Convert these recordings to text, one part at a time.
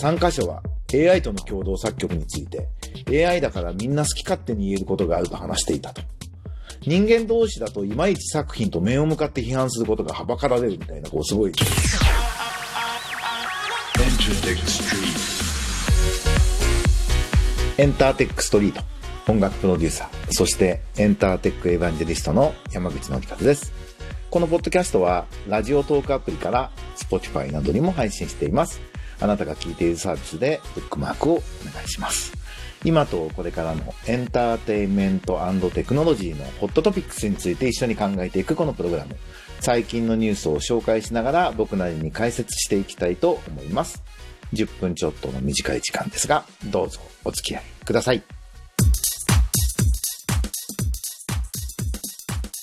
3箇所は AI との共同作曲について AI だからみんな好き勝手に言えることがあると話していたと。人間同士だといまいち作品と面を向かって批判することがはばかられるみたいな、こうすごい。エンターテックストリート。音楽プロデューサー、そしてエンターテックエヴァンジェリストの山口のりかずです。このポッドキャストは、ラジオトークアプリから Spotify などにも配信しています。あなたが聞いているサービスでブックマークをお願いします。今とこれからのエンターテインメントテクノロジーのホットトピックスについて一緒に考えていくこのプログラム。最近のニュースを紹介しながら僕なりに解説していきたいと思います。10分ちょっとの短い時間ですが、どうぞお付き合いください。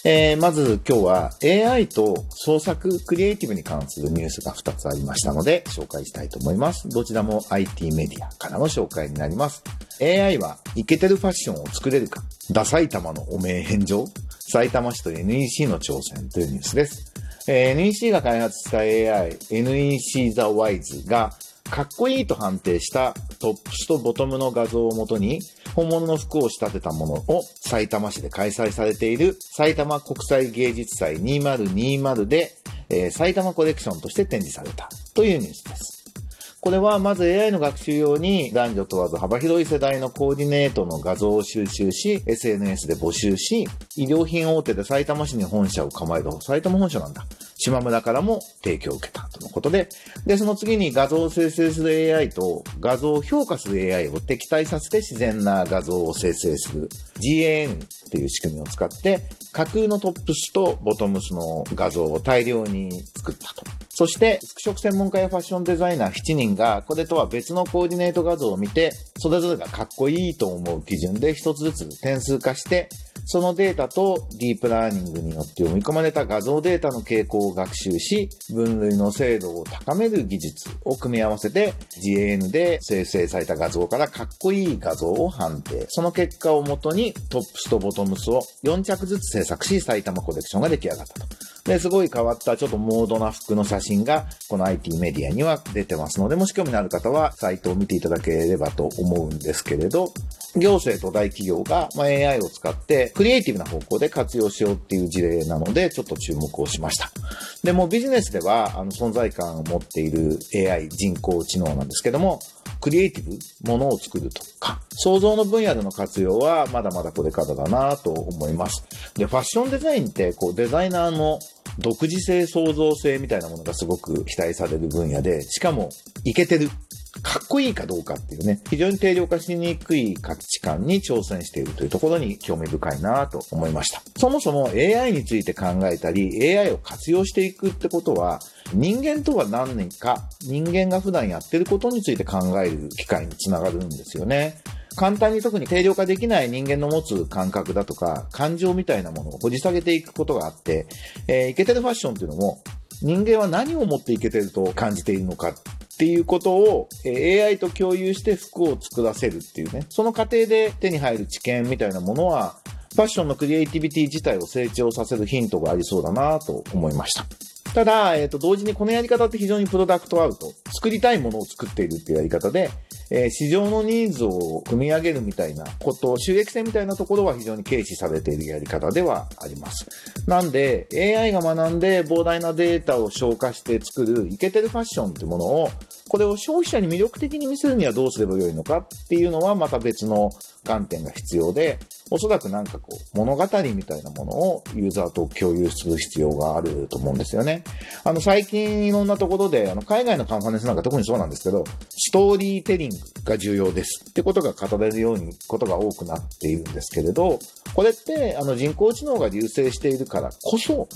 えー、まず今日は AI と創作クリエイティブに関するニュースが2つありましたので紹介したいと思います。どちらも IT メディアからの紹介になります。AI はイケてるファッションを作れるかダサい玉の汚名返上埼玉市と NEC の挑戦というニュースです。えー、NEC が開発した AI、NEC The Wise がかっこいいと判定したトップスとボトムの画像をもとに、本物の服を仕立てたものを埼玉市で開催されている埼玉国際芸術祭2020で、えー、埼玉コレクションとして展示されたというニュースです。これはまず AI の学習用に男女問わず幅広い世代のコーディネートの画像を収集し、SNS で募集し、衣料品大手で埼玉市に本社を構える埼玉本社なんだ。島村からも提供を受けたとのことで、で、その次に画像を生成する AI と画像を評価する AI を敵対させて自然な画像を生成する GAN っていう仕組みを使って、架空のトップスとボトムスの画像を大量に作ったと。そして、服飾専門家やファッションデザイナー7人が、これとは別のコーディネート画像を見て、それぞれがかっこいいと思う基準で一つずつ点数化して、そのデータとディープラーニングによって読み込まれた画像データの傾向を学習し、分類の精度を高める技術を組み合わせて GAN で生成された画像からかっこいい画像を判定。その結果をもとにトップスとボトムスを4着ずつ制作し、埼玉コレクションが出来上がったと。で、すごい変わったちょっとモードな服の写真がこの IT メディアには出てますので、もし興味のある方はサイトを見ていただければと思うんですけれど、行政と大企業が、ま AI を使ってクリエイティブな方向で活用しようっていう事例なので、ちょっと注目をしました。でもビジネスでは、あの、存在感を持っている AI 人工知能なんですけども、クリエイティブ、ものを作るとか、創造の分野での活用はまだまだこれからだなと思います。で、ファッションデザインって、こう、デザイナーの独自性、創造性みたいなものがすごく期待される分野で、しかも、いけてる。かっこいいかどうかっていうね、非常に定量化しにくい価値観に挑戦しているというところに興味深いなと思いました。そもそも AI について考えたり、AI を活用していくってことは、人間とは何年か、人間が普段やってることについて考える機会につながるんですよね。簡単に特に定量化できない人間の持つ感覚だとか、感情みたいなものを掘り下げていくことがあって、えー、イケてるファッションっていうのも、人間は何を持っていけてると感じているのかっていうことを、AI と共有して服を作らせるっていうね、その過程で手に入る知見みたいなものは、ファッションのクリエイティビティ自体を成長させるヒントがありそうだなと思いました。ただ、えっ、ー、と、同時にこのやり方って非常にプロダクトアウト。作りたいものを作っているっていうやり方で、えー、市場のニーズを組み上げるみたいなこと、収益性みたいなところは非常に軽視されているやり方ではあります。なんで、AI が学んで膨大なデータを消化して作るイケてるファッションってものを、これを消費者に魅力的に見せるにはどうすればよいのかっていうのはまた別の観点が必要で、おそらくなんかこう、物語みたいなものをユーザーと共有する必要があると思うんですよね。あの、最近いろんなところで、あの、海外のカンファレンスなんか特にそうなんですけど、ストーリーテリングが重要ですってことが語れるように、ことが多くなっているんですけれど、これって、あの、人工知能が流星しているからこそ、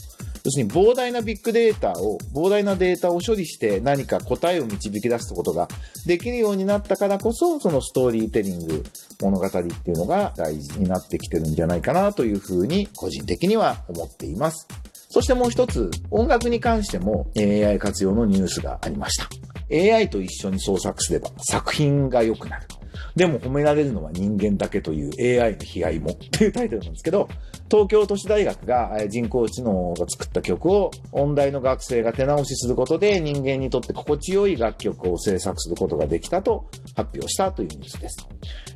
要するに膨大なビッグデータを、膨大なデータを処理して何か答えを導き出すことができるようになったからこそ、そのストーリーテリング、物語っていうのが大事になってきてるんじゃないかなというふうに個人的には思っています。そしてもう一つ、音楽に関しても AI 活用のニュースがありました。AI と一緒に創作すれば作品が良くなる。でも褒められるのは人間だけという AI の悲哀もっていうタイトルなんですけど、東京都市大学が人工知能が作った曲を音大の学生が手直しすることで人間にとって心地よい楽曲を制作することができたと発表したというニュースです。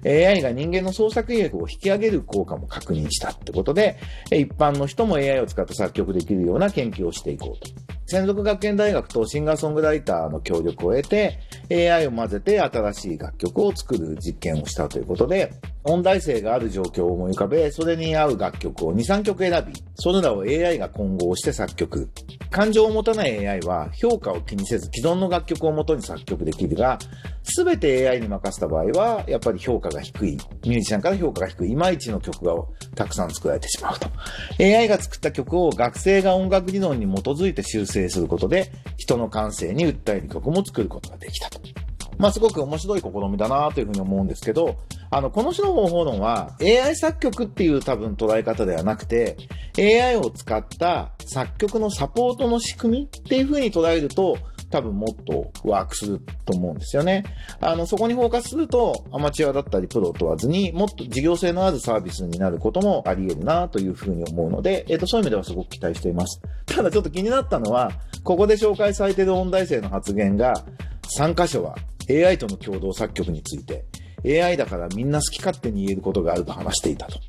AI が人間の創作意欲を引き上げる効果も確認したってことで、一般の人も AI を使った作曲できるような研究をしていこうと。専属学園大学とシンガーソングライターの協力を得て、AI を混ぜて新しい楽曲を作る実験をしたということで、音大生がある状況を思い浮かべ、それに合う楽曲を2、3曲選び、それらを AI が混合して作曲。感情を持たない AI は評価を気にせず既存の楽曲を元に作曲できるが、すべて AI に任せた場合は、やっぱり評価が低い、ミュージシャンから評価が低い、いまいちの曲がたくさん作られてしまうと。AI が作った曲を学生が音楽理論に基づいて修正することで、人の感性に訴える曲も作ることができたと。まあ、すごく面白い試みだなというふうに思うんですけど、あの、この種の方法論は AI 作曲っていう多分捉え方ではなくて、AI を使った作曲のサポートの仕組みっていうふうに捉えると、多分もっとワークすると思うんですよね。あの、そこにフォーカスすると、アマチュアだったりプロ問わずに、もっと事業性のあるサービスになることもあり得るなというふうに思うので、えっ、と、そういう意味ではすごく期待しています。ただちょっと気になったのは、ここで紹介されている音大生の発言が、3箇所は AI との共同作曲について、AI だからみんな好き勝手に言えることがあると話していたと。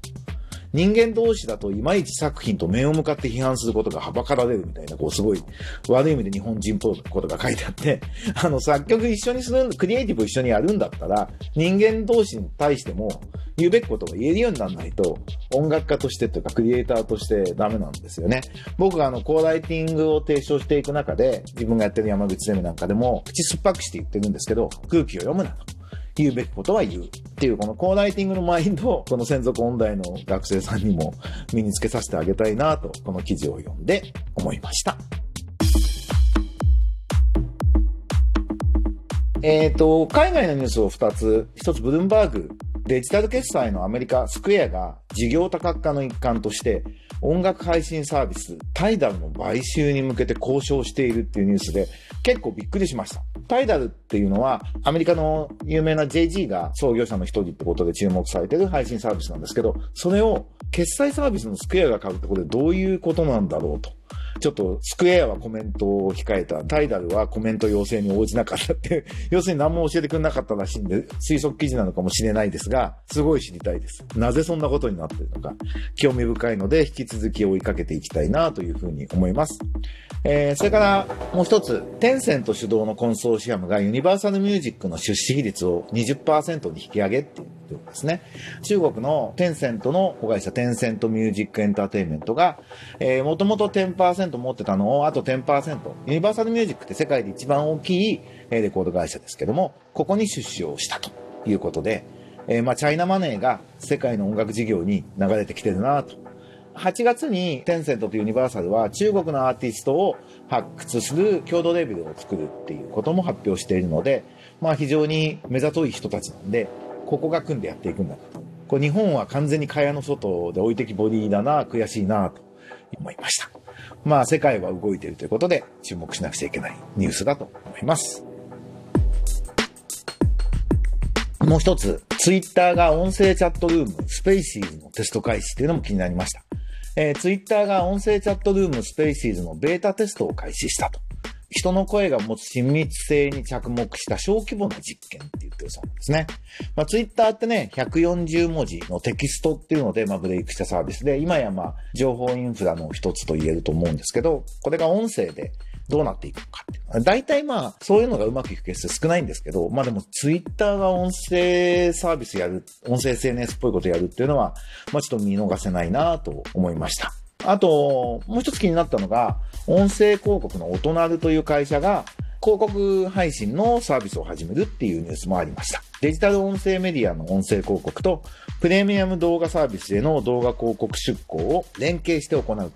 人間同士だといまいち作品と面を向かって批判することがはばかられるみたいな、こうすごい悪い意味で日本人っぽいことが書いてあって、あの作曲一緒にする、クリエイティブ一緒にやるんだったら、人間同士に対しても言うべきことが言えるようにならないと、音楽家としてというかクリエイターとしてダメなんですよね。僕があの、コーライティングを提唱していく中で、自分がやってる山口ゼミなんかでも、口酸っぱくして言ってるんですけど、空気を読むなと。言うべきことは言うっていう、このコーライティングのマインドを、この専属音大の学生さんにも身につけさせてあげたいなと、この記事を読んで思いました。えっ、と、海外のニュースを2つ、1つブルームバーグ、デジタル決済のアメリカ、スクエアが事業多角化の一環として、音楽配信サービス、タイダルの買収に向けて交渉しているっていうニュースで、結構びっくりしました。タイダルっていうのは、アメリカの有名な JG が創業者の一人ってことで注目されてる配信サービスなんですけど、それを決済サービスのスクエアが買うってことでどういうことなんだろうと。ちょっと、スクエアはコメントを控えた、タイダルはコメント要請に応じなかったって、要するに何も教えてくれなかったらしいんで、推測記事なのかもしれないですが、すごい知りたいです。なぜそんなことになってるのか、興味深いので、引き続き追いかけていきたいなというふうに思います。えー、それから、もう一つ、テンセント主導のコンソーシアムがユニバーサルミュージックの出資比率を20%に引き上げっていうことですね。中国のテンセントの子会社、テンセントミュージックエンターテインメントが、えー、もともと10%持ってたのを、あと10%。ユニバーサルミュージックって世界で一番大きいレコード会社ですけども、ここに出資をしたということで、えーまあ、チャイナマネーが世界の音楽事業に流れてきてるなと。8月にテンセントとユニバーサルは中国のアーティストを発掘する共同レベルを作るっていうことも発表しているので、まあ非常に目ざとい人たちなんで、ここが組んでやっていくんだと。これ日本は完全に蚊帳の外で置いてきボディだな、悔しいなと思いました。まあ世界は動いているということで注目しなくちゃいけないニュースだと思います。もう一つ、ツイッターが音声チャットルーム、スペイシーズのテスト開始っていうのも気になりました。えー、ツイッターが音声チャットルーム、スペイシーズのベータテストを開始したと。人の声が持つ親密性に着目した小規模な実験って言ってるそうなんですね。まあ、ツイッターってね、140文字のテキストっていうので、まあ、ブレイクしたサービスで、今やまあ、情報インフラの一つと言えると思うんですけど、これが音声でどうなっていくのかっていう。大体まあ、そういうのがうまくいくケース少ないんですけど、まあでもツイッターが音声サービスやる、音声 SNS っぽいことやるっていうのは、まあちょっと見逃せないなと思いました。あと、もう一つ気になったのが、音声広告のオトナルという会社が、広告配信のサービスを始めるっていうニュースもありました。デジタル音声メディアの音声広告と、プレミアム動画サービスへの動画広告出稿を連携して行うと。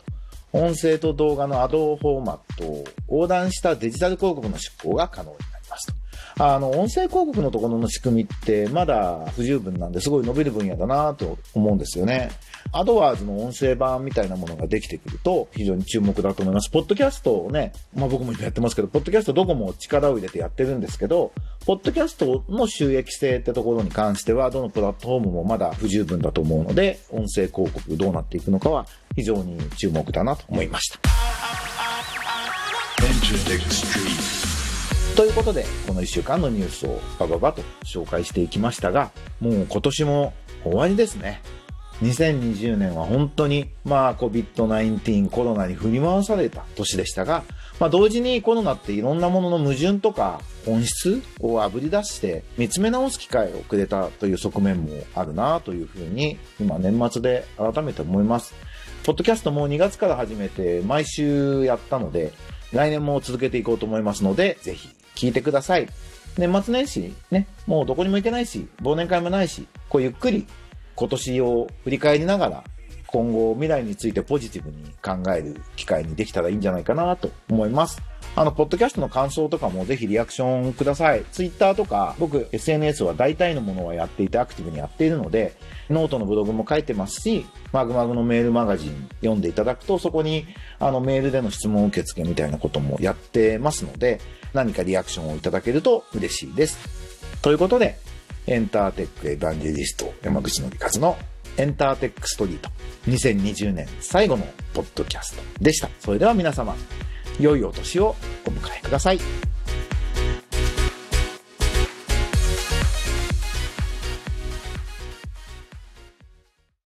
音声と動画のアドフォーマットを横断したデジタル広告の出稿が可能になりますと。あの、音声広告のところの仕組みってまだ不十分なんですごい伸びる分野だなと思うんですよね。アドワーズの音声版みたいなものができてくると非常に注目だと思います。ポッドキャストをね、まあ僕も今やってますけど、ポッドキャストどこも力を入れてやってるんですけど、ポッドキャストの収益性ってところに関しては、どのプラットフォームもまだ不十分だと思うので、音声広告どうなっていくのかは非常に注目だなと思いました。ということで、この1週間のニュースをバババと紹介していきましたが、もう今年も終わりですね。2020年は本当に、まあ COVID-19 コロナに振り回された年でしたが、まあ同時にコロナっていろんなものの矛盾とか本質をあぶり出して見つめ直す機会をくれたという側面もあるなというふうに今年末で改めて思います。ポッドキャストも2月から始めて毎週やったので、来年も続けていこうと思いますので、ぜひ聞いてください。年末年始ね、もうどこにも行けないし、忘年会もないし、こうゆっくり今年を振り返りながら、今後未来についてポジティブに考える機会にできたらいいんじゃないかなと思います。あの、ポッドキャストの感想とかもぜひリアクションください。ツイッターとか、僕 SNS は大体のものはやっていてアクティブにやっているので、ノートのブログも書いてますし、まぐまぐのメールマガジン読んでいただくと、そこにあのメールでの質問受付みたいなこともやってますので、何かリアクションをいただけると嬉しいです。ということで、エンターテックエヴァンジェリスト山口のりかずのエンターテックストリート2020年最後のポッドキャストでした。それでは皆様、良いお年をお迎えください。